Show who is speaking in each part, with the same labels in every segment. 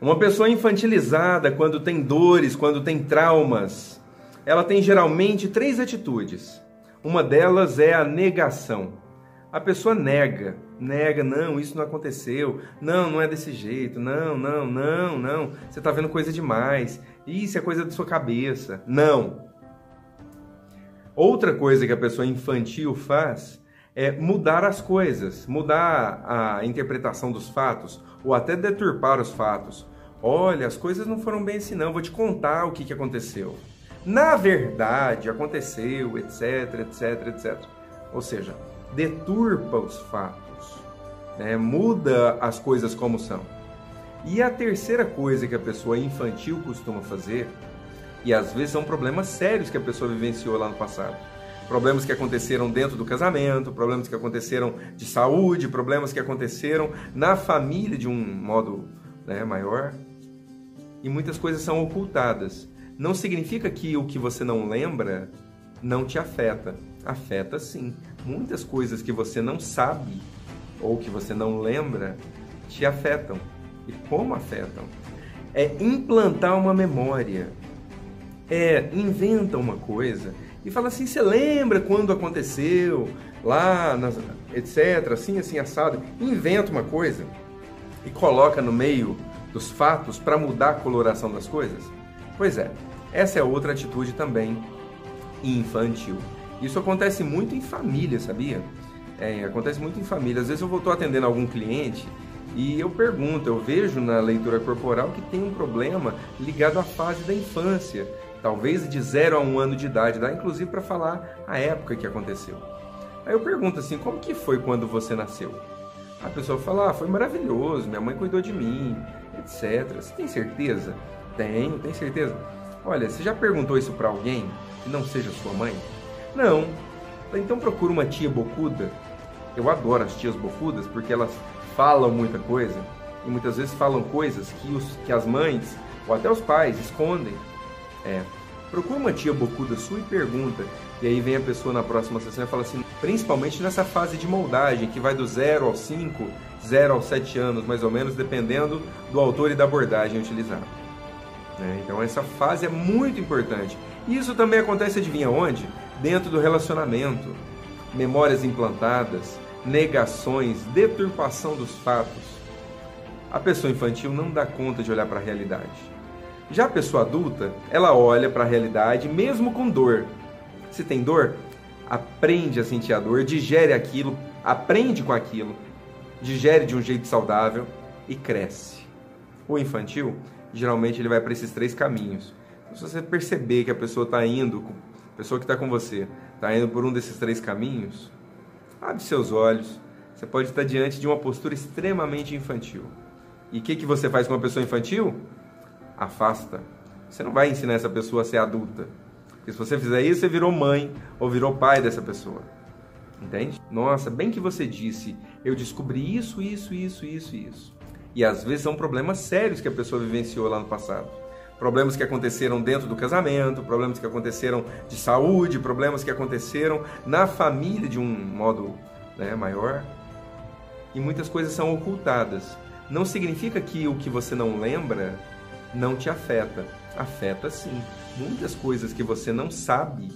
Speaker 1: Uma pessoa infantilizada, quando tem dores, quando tem traumas, ela tem geralmente três atitudes. Uma delas é a negação. A pessoa nega, nega, não, isso não aconteceu, não, não é desse jeito, não, não, não, não, você está vendo coisa demais, isso é coisa da sua cabeça, não. Outra coisa que a pessoa infantil faz é mudar as coisas, mudar a interpretação dos fatos, ou até deturpar os fatos. Olha, as coisas não foram bem assim não, vou te contar o que, que aconteceu. Na verdade, aconteceu, etc, etc, etc. Ou seja, deturpa os fatos, né? muda as coisas como são. E a terceira coisa que a pessoa infantil costuma fazer, e às vezes são problemas sérios que a pessoa vivenciou lá no passado, problemas que aconteceram dentro do casamento, problemas que aconteceram de saúde, problemas que aconteceram na família de um modo né, maior. E muitas coisas são ocultadas. Não significa que o que você não lembra não te afeta. Afeta sim. Muitas coisas que você não sabe ou que você não lembra te afetam. E como afetam? É implantar uma memória. É inventa uma coisa e fala assim: você lembra quando aconteceu lá, nas, etc., assim, assim, assado. Inventa uma coisa e coloca no meio dos fatos para mudar a coloração das coisas? Pois é, essa é outra atitude também infantil. Isso acontece muito em família, sabia? É, acontece muito em família. Às vezes eu estou atendendo algum cliente e eu pergunto, eu vejo na leitura corporal que tem um problema ligado à fase da infância talvez de 0 a 1 um ano de idade, dá inclusive para falar a época que aconteceu. Aí eu pergunto assim, como que foi quando você nasceu? A pessoa fala, ah, foi maravilhoso, minha mãe cuidou de mim, etc. Você tem certeza? Tenho, tem certeza. Olha, você já perguntou isso para alguém que não seja sua mãe? Não. Então procura uma tia bocuda. Eu adoro as tias bocudas porque elas falam muita coisa e muitas vezes falam coisas que, os, que as mães ou até os pais escondem. É. Procura uma tia bocuda sua e pergunta. E aí vem a pessoa na próxima sessão e fala assim, principalmente nessa fase de moldagem, que vai do 0 ao 5, 0 aos 7 anos, mais ou menos, dependendo do autor e da abordagem utilizada. É, então essa fase é muito importante. E isso também acontece, adivinha onde? Dentro do relacionamento. Memórias implantadas, negações, deturpação dos fatos. A pessoa infantil não dá conta de olhar para a realidade. Já a pessoa adulta, ela olha para a realidade mesmo com dor. Se tem dor, aprende a sentir a dor, digere aquilo, aprende com aquilo, digere de um jeito saudável e cresce. O infantil, geralmente ele vai para esses três caminhos. Então, se você perceber que a pessoa está indo, a pessoa que está com você, está indo por um desses três caminhos, abre seus olhos. Você pode estar diante de uma postura extremamente infantil. E o que, que você faz com uma pessoa infantil? Afasta. Você não vai ensinar essa pessoa a ser adulta. Porque se você fizer isso, você virou mãe ou virou pai dessa pessoa. Entende? Nossa, bem que você disse, eu descobri isso, isso, isso, isso, isso. E às vezes são problemas sérios que a pessoa vivenciou lá no passado. Problemas que aconteceram dentro do casamento, problemas que aconteceram de saúde, problemas que aconteceram na família de um modo né, maior. E muitas coisas são ocultadas. Não significa que o que você não lembra não te afeta. Afeta sim. Muitas coisas que você não sabe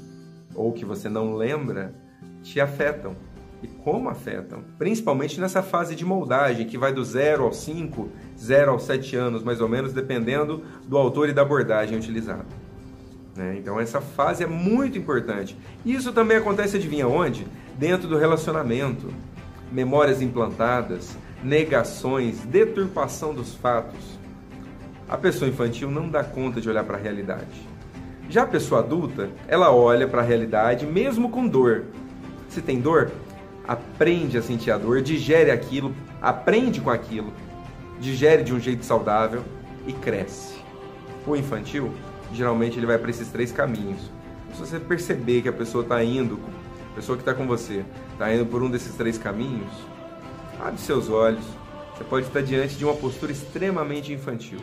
Speaker 1: ou que você não lembra te afetam. E como afetam? Principalmente nessa fase de moldagem, que vai do 0 ao 5, 0 aos 7 anos, mais ou menos, dependendo do autor e da abordagem utilizada. Né? Então, essa fase é muito importante. Isso também acontece, adivinha onde? Dentro do relacionamento. Memórias implantadas, negações, deturpação dos fatos. A pessoa infantil não dá conta de olhar para a realidade. Já a pessoa adulta, ela olha para a realidade mesmo com dor. Se tem dor, aprende a sentir a dor, digere aquilo, aprende com aquilo, digere de um jeito saudável e cresce. O infantil, geralmente ele vai para esses três caminhos. Se você perceber que a pessoa está indo, a pessoa que está com você, está indo por um desses três caminhos, abre seus olhos, você pode estar diante de uma postura extremamente infantil.